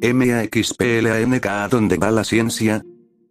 MAXPLANK ¿A dónde va la ciencia?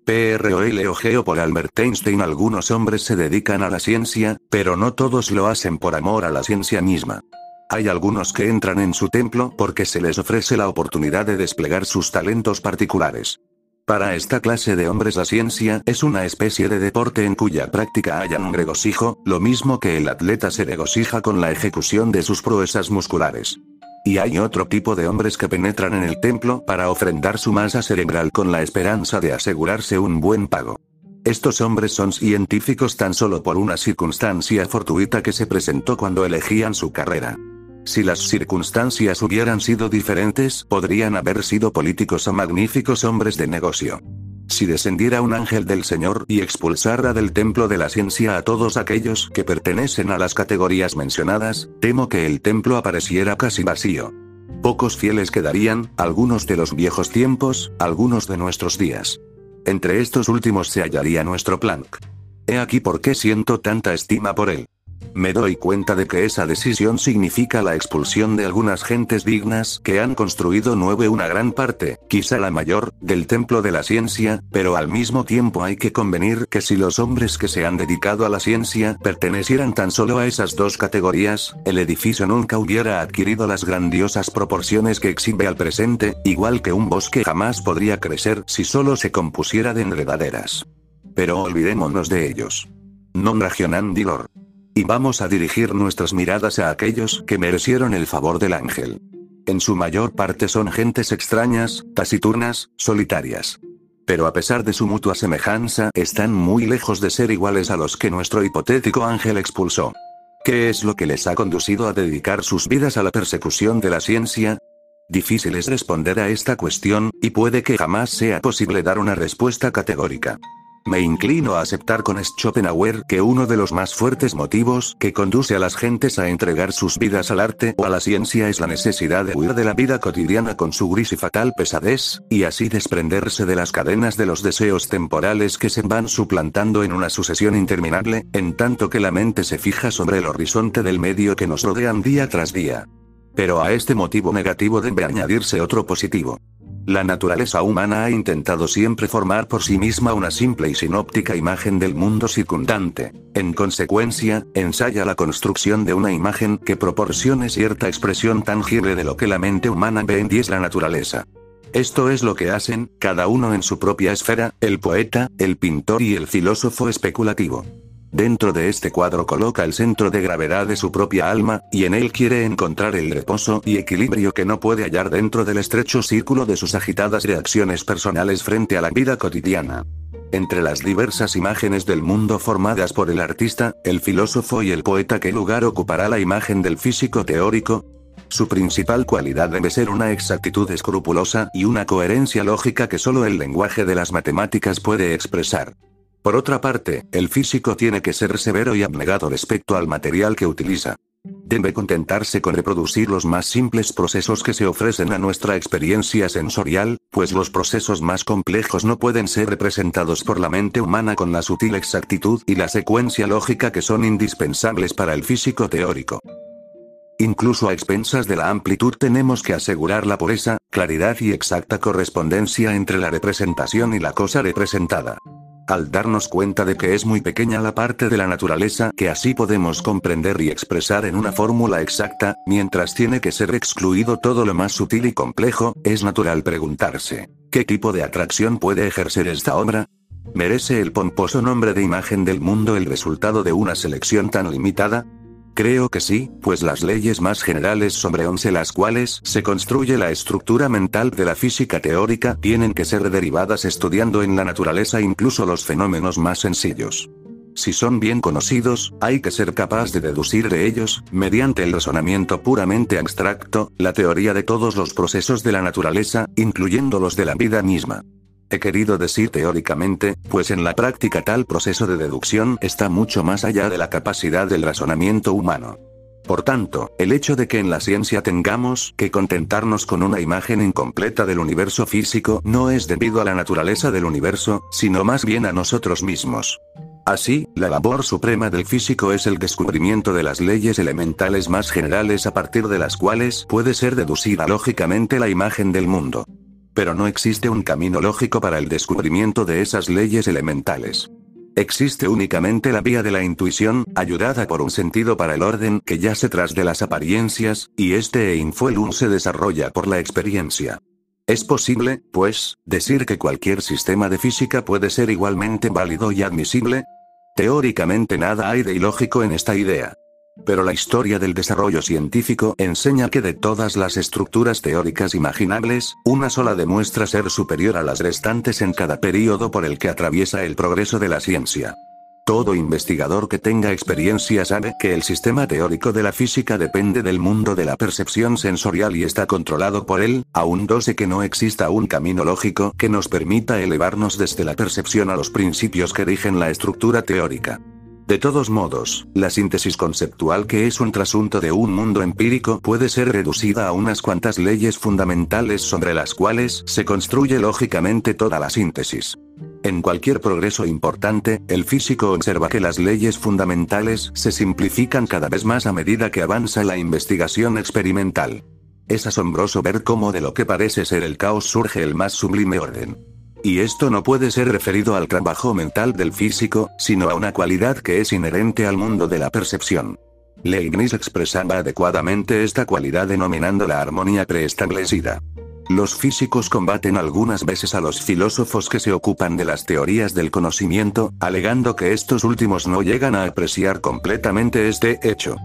PROLOG por Albert Einstein Algunos hombres se dedican a la ciencia, pero no todos lo hacen por amor a la ciencia misma. Hay algunos que entran en su templo porque se les ofrece la oportunidad de desplegar sus talentos particulares. Para esta clase de hombres la ciencia es una especie de deporte en cuya práctica hayan un regocijo, lo mismo que el atleta se regocija con la ejecución de sus proezas musculares. Y hay otro tipo de hombres que penetran en el templo para ofrendar su masa cerebral con la esperanza de asegurarse un buen pago. Estos hombres son científicos tan solo por una circunstancia fortuita que se presentó cuando elegían su carrera. Si las circunstancias hubieran sido diferentes, podrían haber sido políticos o magníficos hombres de negocio. Si descendiera un ángel del Señor y expulsara del templo de la ciencia a todos aquellos que pertenecen a las categorías mencionadas, temo que el templo apareciera casi vacío. Pocos fieles quedarían, algunos de los viejos tiempos, algunos de nuestros días. Entre estos últimos se hallaría nuestro Planck. He aquí por qué siento tanta estima por él. Me doy cuenta de que esa decisión significa la expulsión de algunas gentes dignas que han construido nueve una gran parte, quizá la mayor, del templo de la ciencia, pero al mismo tiempo hay que convenir que si los hombres que se han dedicado a la ciencia pertenecieran tan solo a esas dos categorías, el edificio nunca hubiera adquirido las grandiosas proporciones que exhibe al presente, igual que un bosque jamás podría crecer si solo se compusiera de enredaderas. Pero olvidémonos de ellos. Non Dilor. Y vamos a dirigir nuestras miradas a aquellos que merecieron el favor del ángel. En su mayor parte son gentes extrañas, taciturnas, solitarias. Pero a pesar de su mutua semejanza, están muy lejos de ser iguales a los que nuestro hipotético ángel expulsó. ¿Qué es lo que les ha conducido a dedicar sus vidas a la persecución de la ciencia? Difícil es responder a esta cuestión, y puede que jamás sea posible dar una respuesta categórica. Me inclino a aceptar con Schopenhauer que uno de los más fuertes motivos que conduce a las gentes a entregar sus vidas al arte o a la ciencia es la necesidad de huir de la vida cotidiana con su gris y fatal pesadez, y así desprenderse de las cadenas de los deseos temporales que se van suplantando en una sucesión interminable, en tanto que la mente se fija sobre el horizonte del medio que nos rodean día tras día. Pero a este motivo negativo debe añadirse otro positivo. La naturaleza humana ha intentado siempre formar por sí misma una simple y sinóptica imagen del mundo circundante. En consecuencia, ensaya la construcción de una imagen que proporcione cierta expresión tangible de lo que la mente humana ve en es la naturaleza. Esto es lo que hacen, cada uno en su propia esfera, el poeta, el pintor y el filósofo especulativo. Dentro de este cuadro coloca el centro de gravedad de su propia alma, y en él quiere encontrar el reposo y equilibrio que no puede hallar dentro del estrecho círculo de sus agitadas reacciones personales frente a la vida cotidiana. Entre las diversas imágenes del mundo formadas por el artista, el filósofo y el poeta, ¿qué lugar ocupará la imagen del físico teórico? Su principal cualidad debe ser una exactitud escrupulosa y una coherencia lógica que solo el lenguaje de las matemáticas puede expresar. Por otra parte, el físico tiene que ser severo y abnegado respecto al material que utiliza. Debe contentarse con reproducir los más simples procesos que se ofrecen a nuestra experiencia sensorial, pues los procesos más complejos no pueden ser representados por la mente humana con la sutil exactitud y la secuencia lógica que son indispensables para el físico teórico. Incluso a expensas de la amplitud tenemos que asegurar la pureza, claridad y exacta correspondencia entre la representación y la cosa representada al darnos cuenta de que es muy pequeña la parte de la naturaleza que así podemos comprender y expresar en una fórmula exacta, mientras tiene que ser excluido todo lo más sutil y complejo, es natural preguntarse, ¿qué tipo de atracción puede ejercer esta obra? ¿Merece el pomposo nombre de imagen del mundo el resultado de una selección tan limitada? Creo que sí, pues las leyes más generales sobre once las cuales se construye la estructura mental de la física teórica tienen que ser derivadas estudiando en la naturaleza incluso los fenómenos más sencillos. Si son bien conocidos, hay que ser capaz de deducir de ellos, mediante el razonamiento puramente abstracto, la teoría de todos los procesos de la naturaleza, incluyendo los de la vida misma. He querido decir teóricamente, pues en la práctica tal proceso de deducción está mucho más allá de la capacidad del razonamiento humano. Por tanto, el hecho de que en la ciencia tengamos que contentarnos con una imagen incompleta del universo físico no es debido a la naturaleza del universo, sino más bien a nosotros mismos. Así, la labor suprema del físico es el descubrimiento de las leyes elementales más generales a partir de las cuales puede ser deducida lógicamente la imagen del mundo. Pero no existe un camino lógico para el descubrimiento de esas leyes elementales. Existe únicamente la vía de la intuición, ayudada por un sentido para el orden que yace tras de las apariencias, y este Einfuelun se desarrolla por la experiencia. Es posible, pues, decir que cualquier sistema de física puede ser igualmente válido y admisible. Teóricamente nada hay de ilógico en esta idea. Pero la historia del desarrollo científico enseña que de todas las estructuras teóricas imaginables, una sola demuestra ser superior a las restantes en cada período por el que atraviesa el progreso de la ciencia. Todo investigador que tenga experiencia sabe que el sistema teórico de la física depende del mundo de la percepción sensorial y está controlado por él, aun dose que no exista un camino lógico que nos permita elevarnos desde la percepción a los principios que rigen la estructura teórica. De todos modos, la síntesis conceptual que es un trasunto de un mundo empírico puede ser reducida a unas cuantas leyes fundamentales sobre las cuales se construye lógicamente toda la síntesis. En cualquier progreso importante, el físico observa que las leyes fundamentales se simplifican cada vez más a medida que avanza la investigación experimental. Es asombroso ver cómo de lo que parece ser el caos surge el más sublime orden. Y esto no puede ser referido al trabajo mental del físico, sino a una cualidad que es inherente al mundo de la percepción. Leibniz expresaba adecuadamente esta cualidad denominando la armonía preestablecida. Los físicos combaten algunas veces a los filósofos que se ocupan de las teorías del conocimiento, alegando que estos últimos no llegan a apreciar completamente este hecho.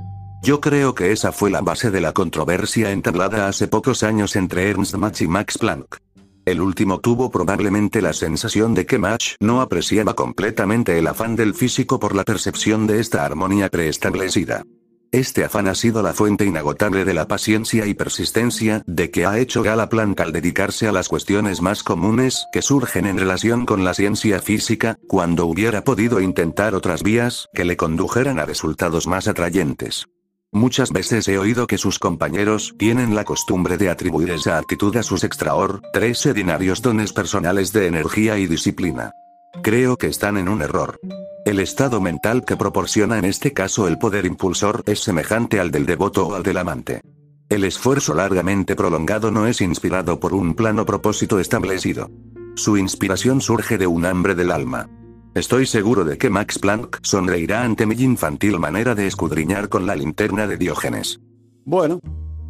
Yo creo que esa fue la base de la controversia entablada hace pocos años entre Ernst Mach y Max Planck. El último tuvo probablemente la sensación de que Mach no apreciaba completamente el afán del físico por la percepción de esta armonía preestablecida. Este afán ha sido la fuente inagotable de la paciencia y persistencia de que ha hecho gala Planck al dedicarse a las cuestiones más comunes que surgen en relación con la ciencia física, cuando hubiera podido intentar otras vías que le condujeran a resultados más atrayentes. Muchas veces he oído que sus compañeros tienen la costumbre de atribuir esa actitud a sus extraordinarios dones personales de energía y disciplina. Creo que están en un error. El estado mental que proporciona en este caso el poder impulsor es semejante al del devoto o al del amante. El esfuerzo largamente prolongado no es inspirado por un plano propósito establecido. Su inspiración surge de un hambre del alma. Estoy seguro de que Max Planck sonreirá ante mi infantil manera de escudriñar con la linterna de Diógenes. Bueno.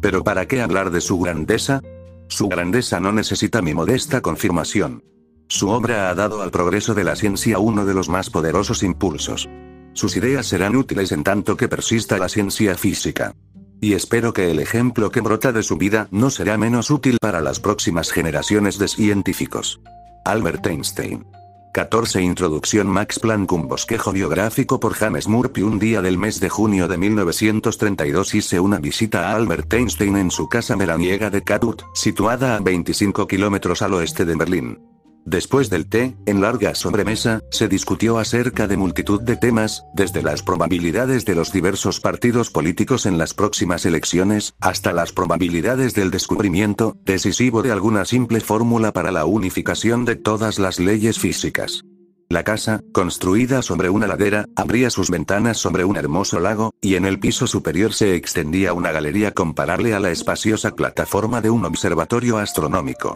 ¿Pero para qué hablar de su grandeza? Su grandeza no necesita mi modesta confirmación. Su obra ha dado al progreso de la ciencia uno de los más poderosos impulsos. Sus ideas serán útiles en tanto que persista la ciencia física. Y espero que el ejemplo que brota de su vida no será menos útil para las próximas generaciones de científicos. Albert Einstein 14 Introducción Max Planck Un bosquejo biográfico por James Murphy Un día del mes de junio de 1932 hice una visita a Albert Einstein en su casa veraniega de Katut, situada a 25 kilómetros al oeste de Berlín. Después del té, en larga sobremesa, se discutió acerca de multitud de temas, desde las probabilidades de los diversos partidos políticos en las próximas elecciones, hasta las probabilidades del descubrimiento, decisivo de alguna simple fórmula para la unificación de todas las leyes físicas. La casa, construida sobre una ladera, abría sus ventanas sobre un hermoso lago, y en el piso superior se extendía una galería comparable a la espaciosa plataforma de un observatorio astronómico.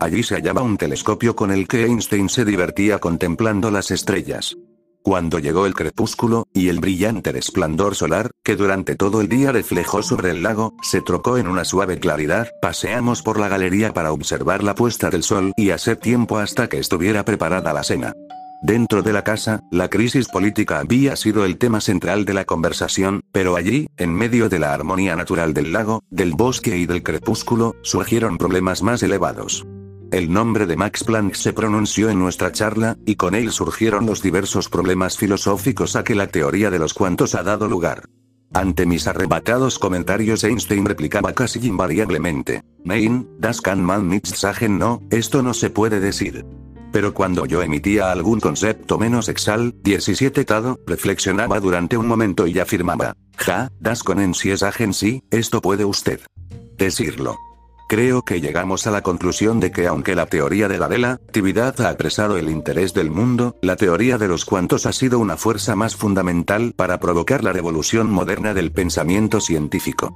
Allí se hallaba un telescopio con el que Einstein se divertía contemplando las estrellas. Cuando llegó el crepúsculo, y el brillante resplandor solar, que durante todo el día reflejó sobre el lago, se trocó en una suave claridad, paseamos por la galería para observar la puesta del sol y hacer tiempo hasta que estuviera preparada la cena. Dentro de la casa, la crisis política había sido el tema central de la conversación, pero allí, en medio de la armonía natural del lago, del bosque y del crepúsculo, surgieron problemas más elevados. El nombre de Max Planck se pronunció en nuestra charla, y con él surgieron los diversos problemas filosóficos a que la teoría de los cuantos ha dado lugar. Ante mis arrebatados comentarios Einstein replicaba casi invariablemente, Nein, das kann man nicht sagen no, esto no se puede decir. Pero cuando yo emitía algún concepto menos exal, 17 tado, reflexionaba durante un momento y afirmaba, ja, das können Sie sagen sí, esto puede usted decirlo. Creo que llegamos a la conclusión de que aunque la teoría de la relatividad ha apresado el interés del mundo, la teoría de los cuantos ha sido una fuerza más fundamental para provocar la revolución moderna del pensamiento científico.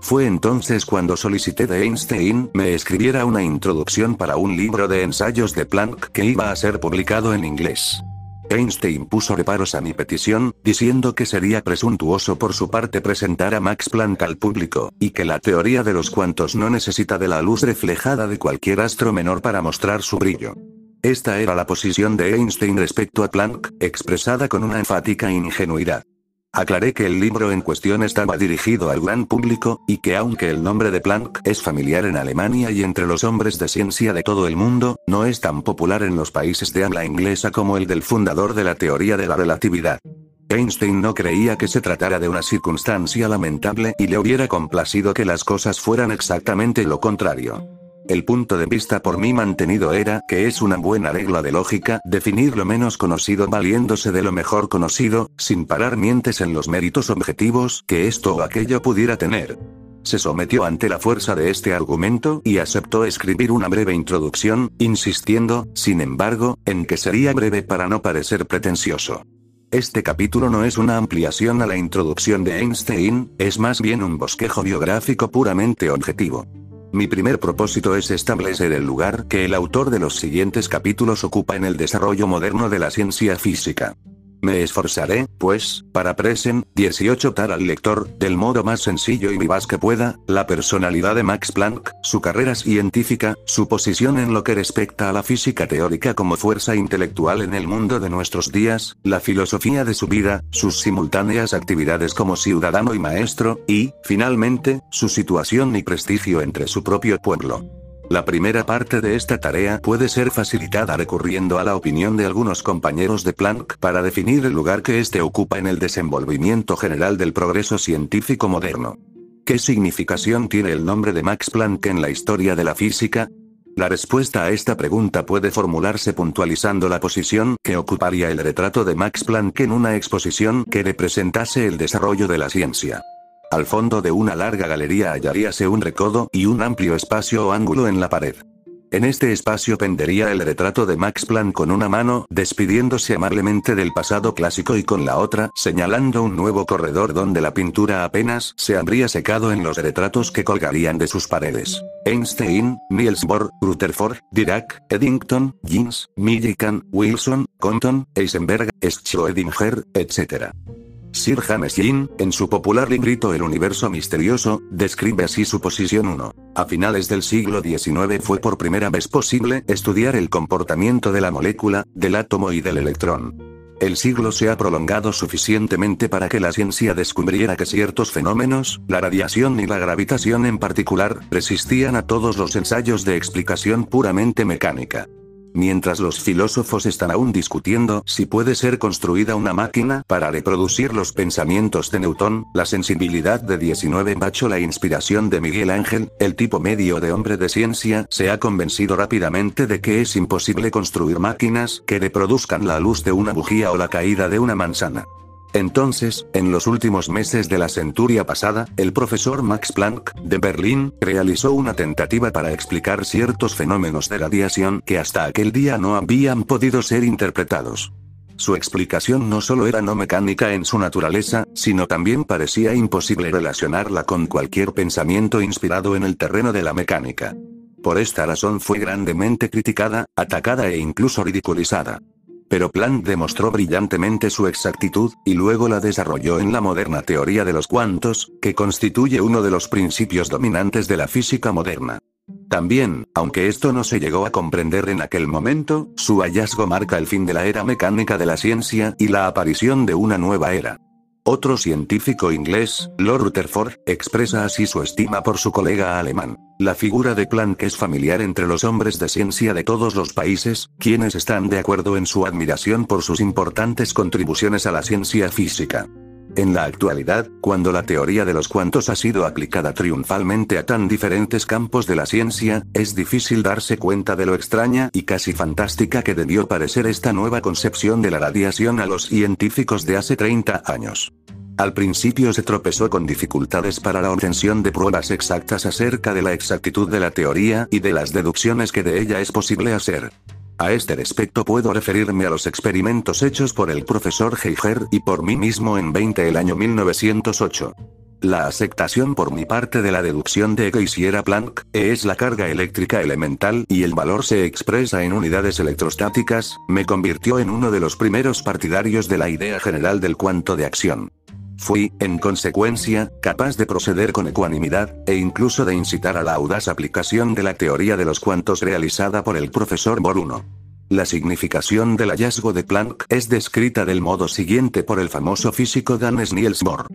Fue entonces cuando solicité de Einstein me escribiera una introducción para un libro de ensayos de Planck que iba a ser publicado en inglés. Einstein puso reparos a mi petición, diciendo que sería presuntuoso por su parte presentar a Max Planck al público, y que la teoría de los cuantos no necesita de la luz reflejada de cualquier astro menor para mostrar su brillo. Esta era la posición de Einstein respecto a Planck, expresada con una enfática ingenuidad. Aclaré que el libro en cuestión estaba dirigido al gran público, y que aunque el nombre de Planck es familiar en Alemania y entre los hombres de ciencia de todo el mundo, no es tan popular en los países de habla inglesa como el del fundador de la teoría de la relatividad. Einstein no creía que se tratara de una circunstancia lamentable y le hubiera complacido que las cosas fueran exactamente lo contrario. El punto de vista por mí mantenido era que es una buena regla de lógica definir lo menos conocido valiéndose de lo mejor conocido, sin parar mientes en los méritos objetivos que esto o aquello pudiera tener. Se sometió ante la fuerza de este argumento y aceptó escribir una breve introducción, insistiendo, sin embargo, en que sería breve para no parecer pretencioso. Este capítulo no es una ampliación a la introducción de Einstein, es más bien un bosquejo biográfico puramente objetivo. Mi primer propósito es establecer el lugar que el autor de los siguientes capítulos ocupa en el desarrollo moderno de la ciencia física. Me esforzaré, pues, para present 18 dar al lector, del modo más sencillo y vivaz que pueda, la personalidad de Max Planck, su carrera científica, su posición en lo que respecta a la física teórica como fuerza intelectual en el mundo de nuestros días, la filosofía de su vida, sus simultáneas actividades como ciudadano y maestro, y, finalmente, su situación y prestigio entre su propio pueblo. La primera parte de esta tarea puede ser facilitada recurriendo a la opinión de algunos compañeros de Planck para definir el lugar que éste ocupa en el desenvolvimiento general del progreso científico moderno. ¿Qué significación tiene el nombre de Max Planck en la historia de la física? La respuesta a esta pregunta puede formularse puntualizando la posición que ocuparía el retrato de Max Planck en una exposición que representase el desarrollo de la ciencia. Al fondo de una larga galería hallaríase un recodo y un amplio espacio o ángulo en la pared. En este espacio pendería el retrato de Max Planck con una mano, despidiéndose amablemente del pasado clásico y con la otra, señalando un nuevo corredor donde la pintura apenas se habría secado en los retratos que colgarían de sus paredes. Einstein, Niels Bohr, Rutherford, Dirac, Eddington, Jeans, Millikan, Wilson, Compton, Eisenberg, Schrödinger, etc. Sir James Jean, en su popular librito El universo misterioso, describe así su posición 1. A finales del siglo XIX fue por primera vez posible estudiar el comportamiento de la molécula, del átomo y del electrón. El siglo se ha prolongado suficientemente para que la ciencia descubriera que ciertos fenómenos, la radiación y la gravitación en particular, resistían a todos los ensayos de explicación puramente mecánica. Mientras los filósofos están aún discutiendo si puede ser construida una máquina para reproducir los pensamientos de Newton, la sensibilidad de 19 bacho la inspiración de Miguel Ángel, el tipo medio de hombre de ciencia, se ha convencido rápidamente de que es imposible construir máquinas que reproduzcan la luz de una bujía o la caída de una manzana. Entonces, en los últimos meses de la centuria pasada, el profesor Max Planck, de Berlín, realizó una tentativa para explicar ciertos fenómenos de radiación que hasta aquel día no habían podido ser interpretados. Su explicación no solo era no mecánica en su naturaleza, sino también parecía imposible relacionarla con cualquier pensamiento inspirado en el terreno de la mecánica. Por esta razón fue grandemente criticada, atacada e incluso ridiculizada. Pero Planck demostró brillantemente su exactitud, y luego la desarrolló en la moderna teoría de los cuantos, que constituye uno de los principios dominantes de la física moderna. También, aunque esto no se llegó a comprender en aquel momento, su hallazgo marca el fin de la era mecánica de la ciencia y la aparición de una nueva era. Otro científico inglés, Lord Rutherford, expresa así su estima por su colega alemán. La figura de Planck es familiar entre los hombres de ciencia de todos los países, quienes están de acuerdo en su admiración por sus importantes contribuciones a la ciencia física. En la actualidad, cuando la teoría de los cuantos ha sido aplicada triunfalmente a tan diferentes campos de la ciencia, es difícil darse cuenta de lo extraña y casi fantástica que debió parecer esta nueva concepción de la radiación a los científicos de hace 30 años. Al principio se tropezó con dificultades para la obtención de pruebas exactas acerca de la exactitud de la teoría y de las deducciones que de ella es posible hacer. A este respecto puedo referirme a los experimentos hechos por el profesor Heiger y por mí mismo en 20 el año 1908. La aceptación por mi parte de la deducción de que hiciera Planck, E es la carga eléctrica elemental y el valor se expresa en unidades electrostáticas, me convirtió en uno de los primeros partidarios de la idea general del cuanto de acción. Fui, en consecuencia, capaz de proceder con ecuanimidad, e incluso de incitar a la audaz aplicación de la teoría de los cuantos realizada por el profesor Boruno. La significación del hallazgo de Planck es descrita del modo siguiente por el famoso físico Dan Niels Bohr.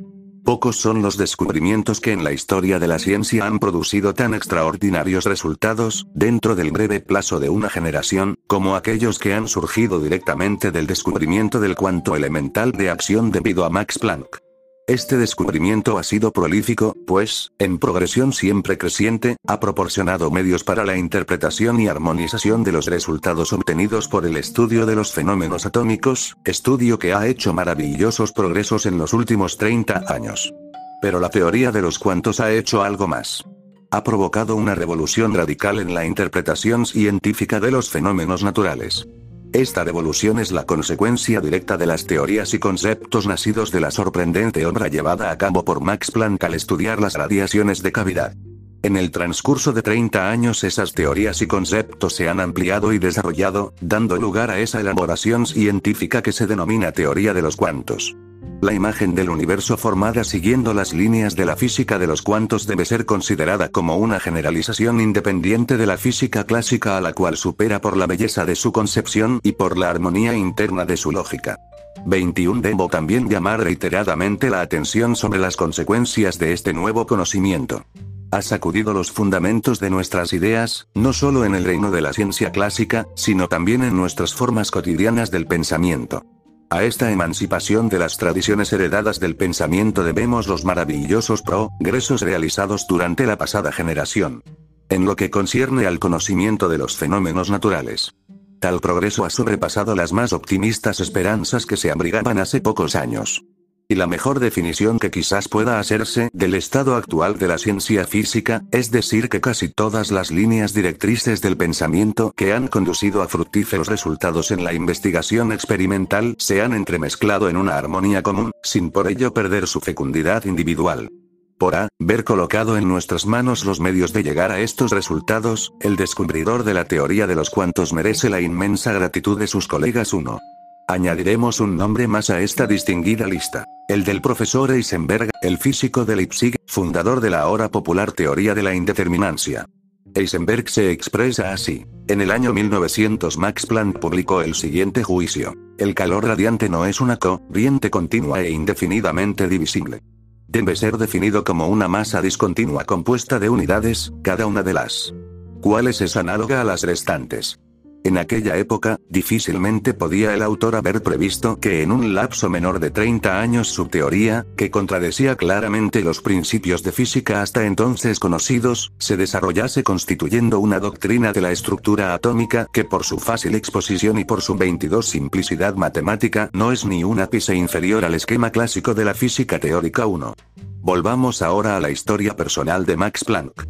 Pocos son los descubrimientos que en la historia de la ciencia han producido tan extraordinarios resultados, dentro del breve plazo de una generación, como aquellos que han surgido directamente del descubrimiento del cuanto elemental de acción debido a Max Planck. Este descubrimiento ha sido prolífico, pues, en progresión siempre creciente, ha proporcionado medios para la interpretación y armonización de los resultados obtenidos por el estudio de los fenómenos atómicos, estudio que ha hecho maravillosos progresos en los últimos 30 años. Pero la teoría de los cuantos ha hecho algo más. Ha provocado una revolución radical en la interpretación científica de los fenómenos naturales. Esta revolución es la consecuencia directa de las teorías y conceptos nacidos de la sorprendente obra llevada a cabo por Max Planck al estudiar las radiaciones de cavidad. En el transcurso de 30 años esas teorías y conceptos se han ampliado y desarrollado, dando lugar a esa elaboración científica que se denomina teoría de los cuantos. La imagen del universo formada siguiendo las líneas de la física de los cuantos debe ser considerada como una generalización independiente de la física clásica a la cual supera por la belleza de su concepción y por la armonía interna de su lógica. 21 Debo también llamar reiteradamente la atención sobre las consecuencias de este nuevo conocimiento. Ha sacudido los fundamentos de nuestras ideas, no solo en el reino de la ciencia clásica, sino también en nuestras formas cotidianas del pensamiento. A esta emancipación de las tradiciones heredadas del pensamiento debemos los maravillosos progresos realizados durante la pasada generación. En lo que concierne al conocimiento de los fenómenos naturales. Tal progreso ha sobrepasado las más optimistas esperanzas que se abrigaban hace pocos años. Y la mejor definición que quizás pueda hacerse del estado actual de la ciencia física, es decir que casi todas las líneas directrices del pensamiento que han conducido a fructíferos resultados en la investigación experimental se han entremezclado en una armonía común, sin por ello perder su fecundidad individual. Por A, ver colocado en nuestras manos los medios de llegar a estos resultados, el descubridor de la teoría de los cuantos merece la inmensa gratitud de sus colegas 1. Añadiremos un nombre más a esta distinguida lista. El del profesor Eisenberg, el físico de Leipzig, fundador de la ahora popular teoría de la indeterminancia. Eisenberg se expresa así. En el año 1900 Max Planck publicó el siguiente juicio. El calor radiante no es una corriente continua e indefinidamente divisible. Debe ser definido como una masa discontinua compuesta de unidades, cada una de las cuales es análoga a las restantes. En aquella época, difícilmente podía el autor haber previsto que en un lapso menor de 30 años su teoría, que contradecía claramente los principios de física hasta entonces conocidos, se desarrollase constituyendo una doctrina de la estructura atómica que por su fácil exposición y por su 22 simplicidad matemática no es ni un ápice inferior al esquema clásico de la física teórica 1. Volvamos ahora a la historia personal de Max Planck.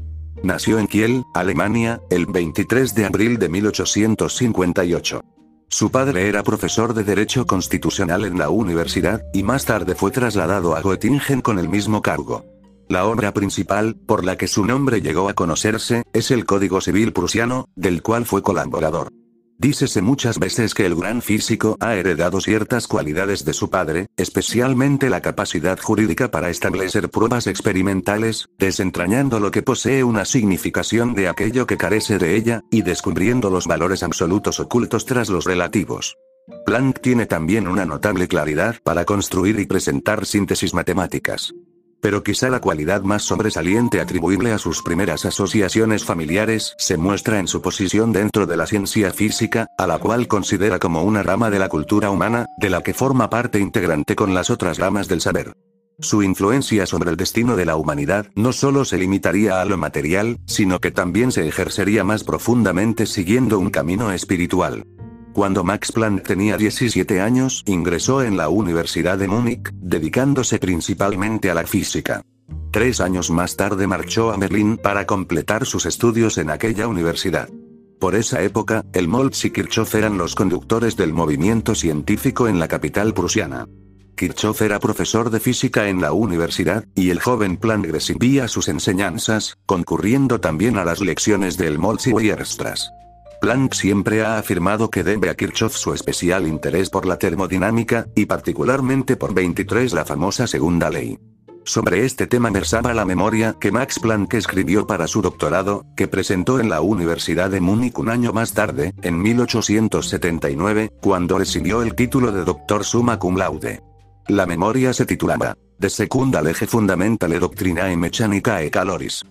Nació en Kiel, Alemania, el 23 de abril de 1858. Su padre era profesor de Derecho Constitucional en la universidad, y más tarde fue trasladado a Göttingen con el mismo cargo. La obra principal, por la que su nombre llegó a conocerse, es el Código Civil Prusiano, del cual fue colaborador. Dícese muchas veces que el gran físico ha heredado ciertas cualidades de su padre, especialmente la capacidad jurídica para establecer pruebas experimentales, desentrañando lo que posee una significación de aquello que carece de ella, y descubriendo los valores absolutos ocultos tras los relativos. Planck tiene también una notable claridad para construir y presentar síntesis matemáticas. Pero quizá la cualidad más sobresaliente atribuible a sus primeras asociaciones familiares se muestra en su posición dentro de la ciencia física, a la cual considera como una rama de la cultura humana, de la que forma parte integrante con las otras ramas del saber. Su influencia sobre el destino de la humanidad no solo se limitaría a lo material, sino que también se ejercería más profundamente siguiendo un camino espiritual. Cuando Max Planck tenía 17 años, ingresó en la Universidad de Múnich, dedicándose principalmente a la física. Tres años más tarde marchó a Berlín para completar sus estudios en aquella universidad. Por esa época, el Moltz y Kirchhoff eran los conductores del movimiento científico en la capital prusiana. Kirchhoff era profesor de física en la universidad, y el joven Planck recibía sus enseñanzas, concurriendo también a las lecciones del Moltke y Erstras. Planck siempre ha afirmado que debe a Kirchhoff su especial interés por la termodinámica, y particularmente por 23 la famosa segunda ley. Sobre este tema versaba la memoria que Max Planck escribió para su doctorado, que presentó en la Universidad de Múnich un año más tarde, en 1879, cuando recibió el título de doctor summa cum laude. La memoria se titulaba De secunda lege fundamentale doctrinae e caloris.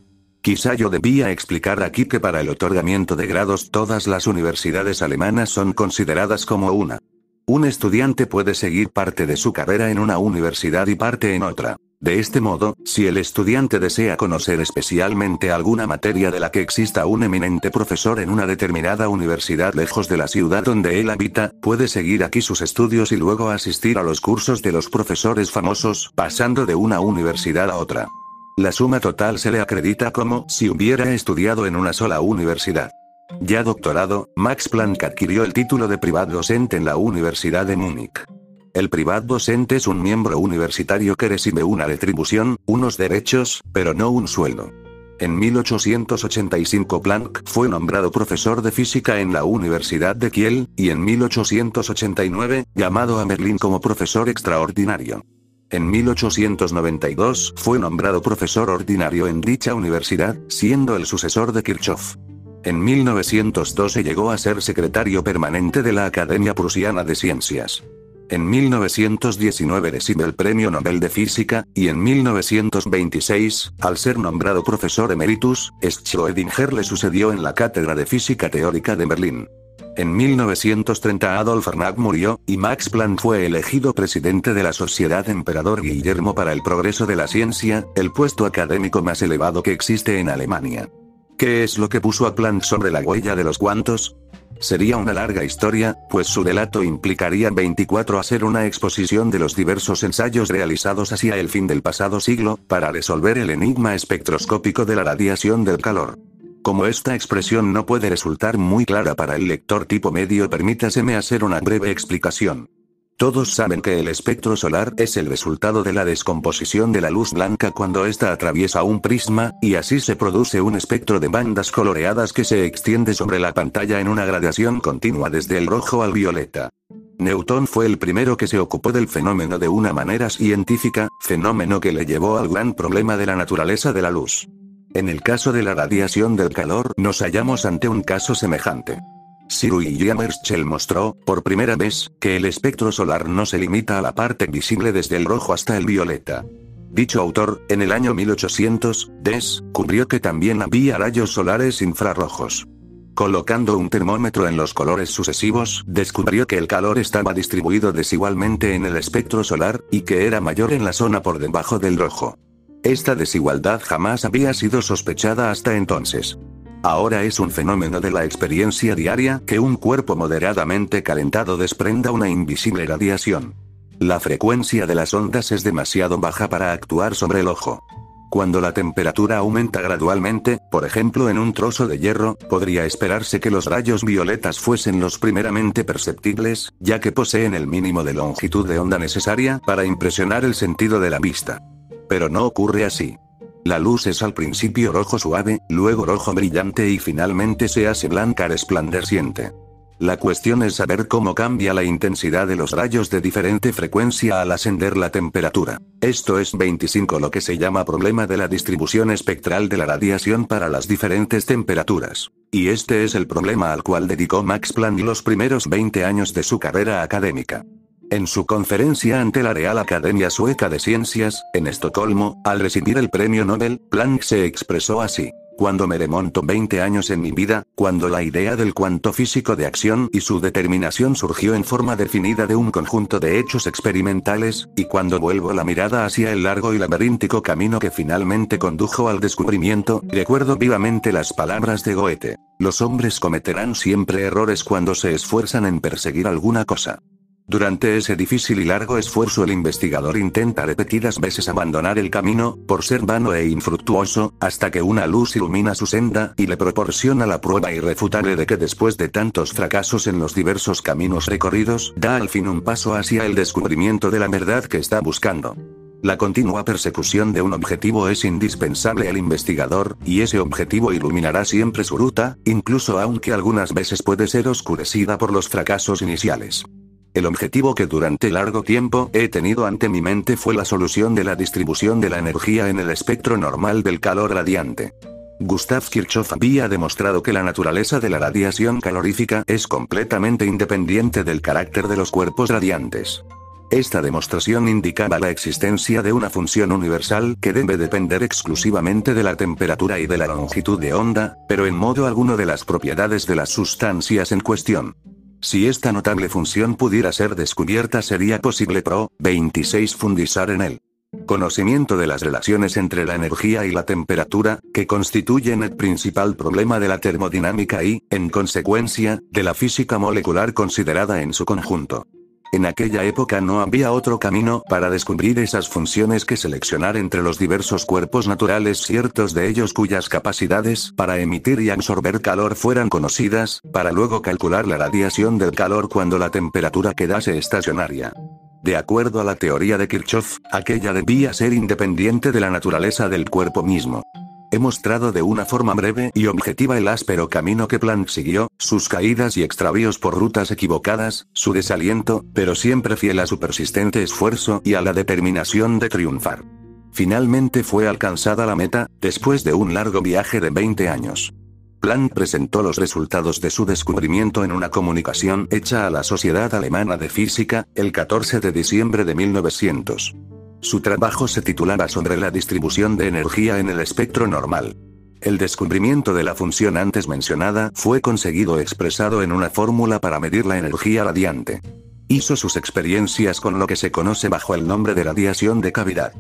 Quizá yo debía explicar aquí que para el otorgamiento de grados todas las universidades alemanas son consideradas como una. Un estudiante puede seguir parte de su carrera en una universidad y parte en otra. De este modo, si el estudiante desea conocer especialmente alguna materia de la que exista un eminente profesor en una determinada universidad lejos de la ciudad donde él habita, puede seguir aquí sus estudios y luego asistir a los cursos de los profesores famosos, pasando de una universidad a otra. La suma total se le acredita como si hubiera estudiado en una sola universidad. Ya doctorado, Max Planck adquirió el título de privado docente en la Universidad de Múnich. El privado docente es un miembro universitario que recibe una retribución, unos derechos, pero no un sueldo. En 1885 Planck fue nombrado profesor de física en la Universidad de Kiel, y en 1889, llamado a Berlín como profesor extraordinario. En 1892 fue nombrado profesor ordinario en dicha universidad, siendo el sucesor de Kirchhoff. En 1912 llegó a ser secretario permanente de la Academia Prusiana de Ciencias. En 1919 recibe el Premio Nobel de Física, y en 1926, al ser nombrado profesor emeritus, Schrödinger le sucedió en la Cátedra de Física Teórica de Berlín. En 1930 Adolf Arnag murió, y Max Planck fue elegido presidente de la Sociedad Emperador Guillermo para el Progreso de la Ciencia, el puesto académico más elevado que existe en Alemania. ¿Qué es lo que puso a Planck sobre la huella de los cuantos? Sería una larga historia, pues su relato implicaría 24 a ser una exposición de los diversos ensayos realizados hacia el fin del pasado siglo, para resolver el enigma espectroscópico de la radiación del calor. Como esta expresión no puede resultar muy clara para el lector tipo medio, permítaseme hacer una breve explicación. Todos saben que el espectro solar es el resultado de la descomposición de la luz blanca cuando ésta atraviesa un prisma, y así se produce un espectro de bandas coloreadas que se extiende sobre la pantalla en una gradación continua desde el rojo al violeta. Newton fue el primero que se ocupó del fenómeno de una manera científica, fenómeno que le llevó al gran problema de la naturaleza de la luz. En el caso de la radiación del calor nos hallamos ante un caso semejante. Sir Jamerschel mostró, por primera vez, que el espectro solar no se limita a la parte visible desde el rojo hasta el violeta. Dicho autor, en el año 1800, descubrió que también había rayos solares infrarrojos. Colocando un termómetro en los colores sucesivos, descubrió que el calor estaba distribuido desigualmente en el espectro solar, y que era mayor en la zona por debajo del rojo. Esta desigualdad jamás había sido sospechada hasta entonces. Ahora es un fenómeno de la experiencia diaria que un cuerpo moderadamente calentado desprenda una invisible radiación. La frecuencia de las ondas es demasiado baja para actuar sobre el ojo. Cuando la temperatura aumenta gradualmente, por ejemplo en un trozo de hierro, podría esperarse que los rayos violetas fuesen los primeramente perceptibles, ya que poseen el mínimo de longitud de onda necesaria para impresionar el sentido de la vista. Pero no ocurre así. La luz es al principio rojo suave, luego rojo brillante y finalmente se hace blanca resplandeciente. La cuestión es saber cómo cambia la intensidad de los rayos de diferente frecuencia al ascender la temperatura. Esto es 25 lo que se llama problema de la distribución espectral de la radiación para las diferentes temperaturas. Y este es el problema al cual dedicó Max Planck los primeros 20 años de su carrera académica. En su conferencia ante la Real Academia Sueca de Ciencias, en Estocolmo, al recibir el premio Nobel, Planck se expresó así. Cuando me remonto 20 años en mi vida, cuando la idea del cuanto físico de acción y su determinación surgió en forma definida de un conjunto de hechos experimentales, y cuando vuelvo la mirada hacia el largo y laberíntico camino que finalmente condujo al descubrimiento, recuerdo vivamente las palabras de Goethe. Los hombres cometerán siempre errores cuando se esfuerzan en perseguir alguna cosa. Durante ese difícil y largo esfuerzo el investigador intenta repetidas veces abandonar el camino, por ser vano e infructuoso, hasta que una luz ilumina su senda y le proporciona la prueba irrefutable de que después de tantos fracasos en los diversos caminos recorridos, da al fin un paso hacia el descubrimiento de la verdad que está buscando. La continua persecución de un objetivo es indispensable al investigador, y ese objetivo iluminará siempre su ruta, incluso aunque algunas veces puede ser oscurecida por los fracasos iniciales. El objetivo que durante largo tiempo he tenido ante mi mente fue la solución de la distribución de la energía en el espectro normal del calor radiante. Gustav Kirchhoff había demostrado que la naturaleza de la radiación calorífica es completamente independiente del carácter de los cuerpos radiantes. Esta demostración indicaba la existencia de una función universal que debe depender exclusivamente de la temperatura y de la longitud de onda, pero en modo alguno de las propiedades de las sustancias en cuestión. Si esta notable función pudiera ser descubierta sería posible pro 26 fundizar en él. Conocimiento de las relaciones entre la energía y la temperatura, que constituyen el principal problema de la termodinámica y, en consecuencia, de la física molecular considerada en su conjunto. En aquella época no había otro camino para descubrir esas funciones que seleccionar entre los diversos cuerpos naturales ciertos de ellos cuyas capacidades para emitir y absorber calor fueran conocidas, para luego calcular la radiación del calor cuando la temperatura quedase estacionaria. De acuerdo a la teoría de Kirchhoff, aquella debía ser independiente de la naturaleza del cuerpo mismo. He mostrado de una forma breve y objetiva el áspero camino que Planck siguió, sus caídas y extravíos por rutas equivocadas, su desaliento, pero siempre fiel a su persistente esfuerzo y a la determinación de triunfar. Finalmente fue alcanzada la meta, después de un largo viaje de 20 años. Planck presentó los resultados de su descubrimiento en una comunicación hecha a la Sociedad Alemana de Física, el 14 de diciembre de 1900. Su trabajo se titulaba sobre la distribución de energía en el espectro normal. El descubrimiento de la función antes mencionada fue conseguido expresado en una fórmula para medir la energía radiante. Hizo sus experiencias con lo que se conoce bajo el nombre de radiación de cavidad.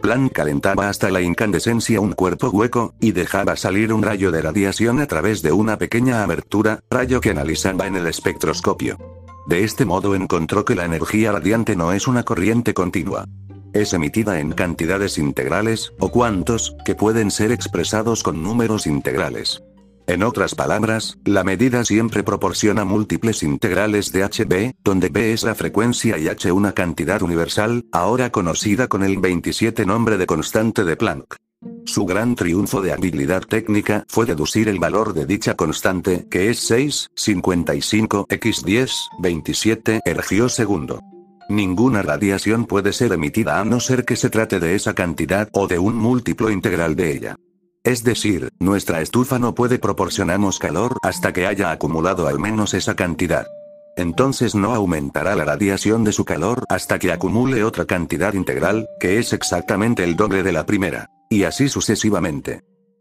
Planck calentaba hasta la incandescencia un cuerpo hueco, y dejaba salir un rayo de radiación a través de una pequeña abertura, rayo que analizaba en el espectroscopio. De este modo encontró que la energía radiante no es una corriente continua. Es emitida en cantidades integrales, o cuantos, que pueden ser expresados con números integrales. En otras palabras, la medida siempre proporciona múltiples integrales de HB, donde B es la frecuencia y H una cantidad universal, ahora conocida con el 27 nombre de constante de Planck. Su gran triunfo de habilidad técnica fue deducir el valor de dicha constante, que es 6,55 x 10, 27 ergio segundo. Ninguna radiación puede ser emitida a no ser que se trate de esa cantidad o de un múltiplo integral de ella. Es decir, nuestra estufa no puede proporcionarnos calor hasta que haya acumulado al menos esa cantidad. Entonces no aumentará la radiación de su calor hasta que acumule otra cantidad integral, que es exactamente el doble de la primera. Y así sucesivamente.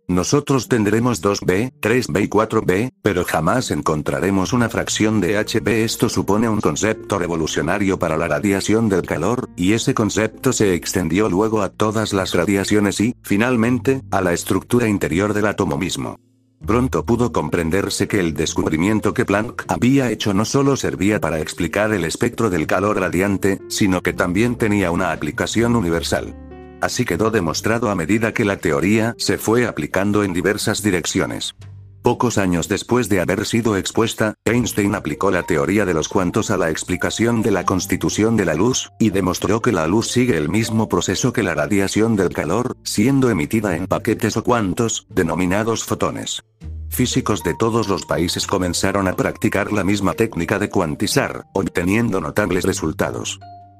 Nosotros tendremos 2b, 3b y 4b, pero jamás encontraremos una fracción de hb. Esto supone un concepto revolucionario para la radiación del calor, y ese concepto se extendió luego a todas las radiaciones y, finalmente, a la estructura interior del átomo mismo. Pronto pudo comprenderse que el descubrimiento que Planck había hecho no solo servía para explicar el espectro del calor radiante, sino que también tenía una aplicación universal. Así quedó demostrado a medida que la teoría se fue aplicando en diversas direcciones. Pocos años después de haber sido expuesta, Einstein aplicó la teoría de los cuantos a la explicación de la constitución de la luz, y demostró que la luz sigue el mismo proceso que la radiación del calor, siendo emitida en paquetes o cuantos, denominados fotones. Físicos de todos los países comenzaron a practicar la misma técnica de cuantizar, obteniendo notables resultados.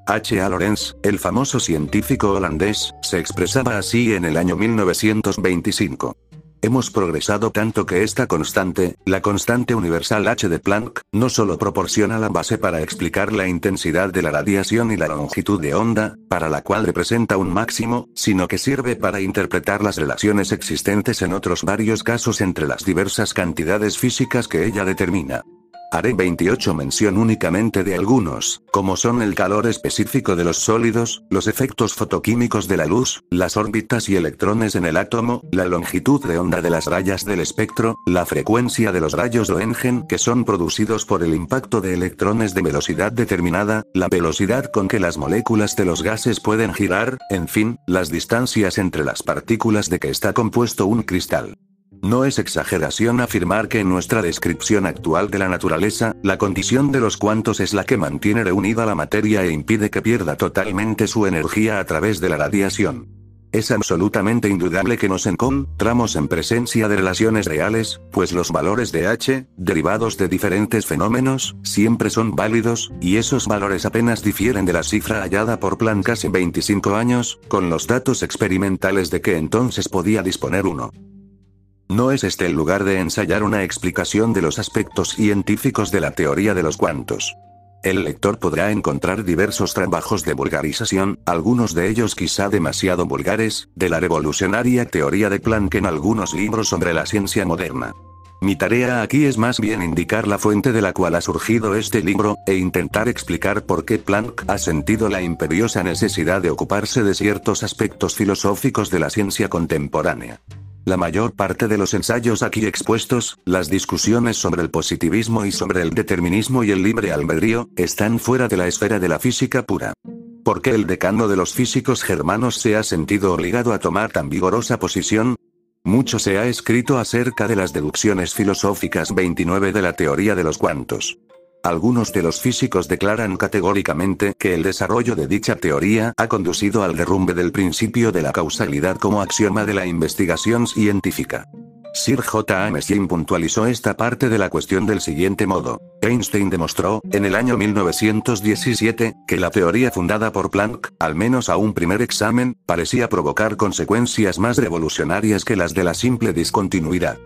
H. A. Lorentz, el famoso científico holandés, se expresaba así en el año 1925. Hemos progresado tanto que esta constante, la constante universal H de Planck, no solo proporciona la base para explicar la intensidad de la radiación y la longitud de onda, para la cual representa un máximo, sino que sirve para interpretar las relaciones existentes en otros varios casos entre las diversas cantidades físicas que ella determina. Haré 28 mención únicamente de algunos, como son el calor específico de los sólidos, los efectos fotoquímicos de la luz, las órbitas y electrones en el átomo, la longitud de onda de las rayas del espectro, la frecuencia de los rayos Röntgen que son producidos por el impacto de electrones de velocidad determinada, la velocidad con que las moléculas de los gases pueden girar, en fin, las distancias entre las partículas de que está compuesto un cristal. No es exageración afirmar que en nuestra descripción actual de la naturaleza, la condición de los cuantos es la que mantiene reunida la materia e impide que pierda totalmente su energía a través de la radiación. Es absolutamente indudable que nos encontramos en presencia de relaciones reales, pues los valores de H, derivados de diferentes fenómenos, siempre son válidos, y esos valores apenas difieren de la cifra hallada por Planck hace 25 años, con los datos experimentales de que entonces podía disponer uno. No es este el lugar de ensayar una explicación de los aspectos científicos de la teoría de los cuantos. El lector podrá encontrar diversos trabajos de vulgarización, algunos de ellos quizá demasiado vulgares, de la revolucionaria teoría de Planck en algunos libros sobre la ciencia moderna. Mi tarea aquí es más bien indicar la fuente de la cual ha surgido este libro, e intentar explicar por qué Planck ha sentido la imperiosa necesidad de ocuparse de ciertos aspectos filosóficos de la ciencia contemporánea. La mayor parte de los ensayos aquí expuestos, las discusiones sobre el positivismo y sobre el determinismo y el libre albedrío, están fuera de la esfera de la física pura. ¿Por qué el decano de los físicos germanos se ha sentido obligado a tomar tan vigorosa posición? Mucho se ha escrito acerca de las deducciones filosóficas 29 de la teoría de los cuantos. Algunos de los físicos declaran categóricamente que el desarrollo de dicha teoría ha conducido al derrumbe del principio de la causalidad como axioma de la investigación científica. Sir J. Amesin puntualizó esta parte de la cuestión del siguiente modo. Einstein demostró, en el año 1917, que la teoría fundada por Planck, al menos a un primer examen, parecía provocar consecuencias más revolucionarias que las de la simple discontinuidad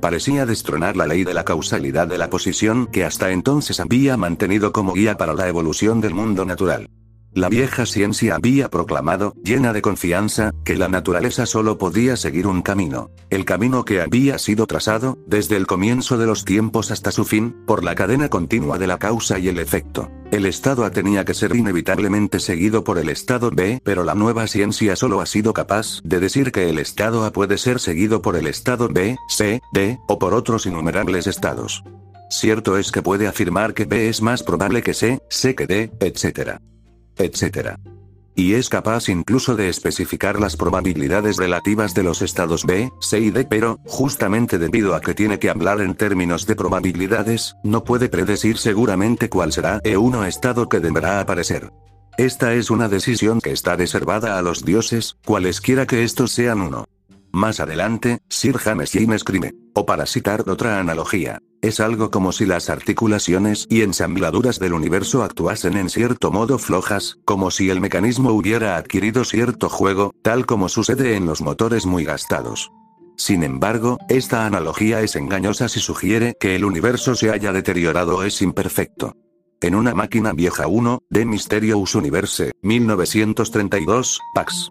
parecía destronar la ley de la causalidad de la posición que hasta entonces había mantenido como guía para la evolución del mundo natural. La vieja ciencia había proclamado, llena de confianza, que la naturaleza solo podía seguir un camino. El camino que había sido trazado, desde el comienzo de los tiempos hasta su fin, por la cadena continua de la causa y el efecto. El estado A tenía que ser inevitablemente seguido por el estado B, pero la nueva ciencia solo ha sido capaz de decir que el estado A puede ser seguido por el estado B, C, D, o por otros innumerables estados. Cierto es que puede afirmar que B es más probable que C, C que D, etc etc. Y es capaz incluso de especificar las probabilidades relativas de los estados B, C y D, pero, justamente debido a que tiene que hablar en términos de probabilidades, no puede predecir seguramente cuál será el uno estado que deberá aparecer. Esta es una decisión que está reservada a los dioses, cualesquiera que estos sean uno. Más adelante, Sir James Jim escribe, o para citar otra analogía, es algo como si las articulaciones y ensambladuras del universo actuasen en cierto modo flojas, como si el mecanismo hubiera adquirido cierto juego, tal como sucede en los motores muy gastados. Sin embargo, esta analogía es engañosa si sugiere que el universo se haya deteriorado o es imperfecto. En una máquina vieja 1, de Mysterious Universe, 1932, Pax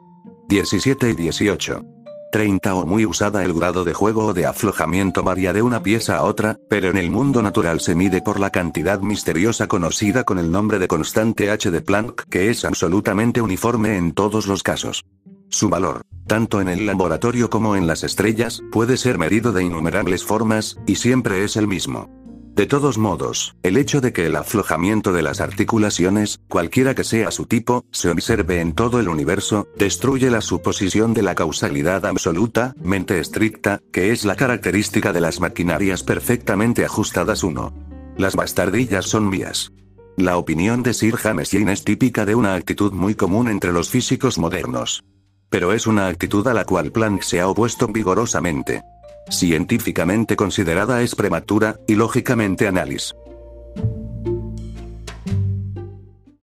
17 y 18. 30 o muy usada el grado de juego o de aflojamiento varía de una pieza a otra, pero en el mundo natural se mide por la cantidad misteriosa conocida con el nombre de constante H de Planck que es absolutamente uniforme en todos los casos. Su valor, tanto en el laboratorio como en las estrellas, puede ser medido de innumerables formas, y siempre es el mismo. De todos modos, el hecho de que el aflojamiento de las articulaciones, cualquiera que sea su tipo, se observe en todo el universo, destruye la suposición de la causalidad absoluta, mente estricta, que es la característica de las maquinarias perfectamente ajustadas 1. Las bastardillas son mías. La opinión de Sir James Jane es típica de una actitud muy común entre los físicos modernos. Pero es una actitud a la cual Planck se ha opuesto vigorosamente científicamente considerada es prematura, y lógicamente análisis.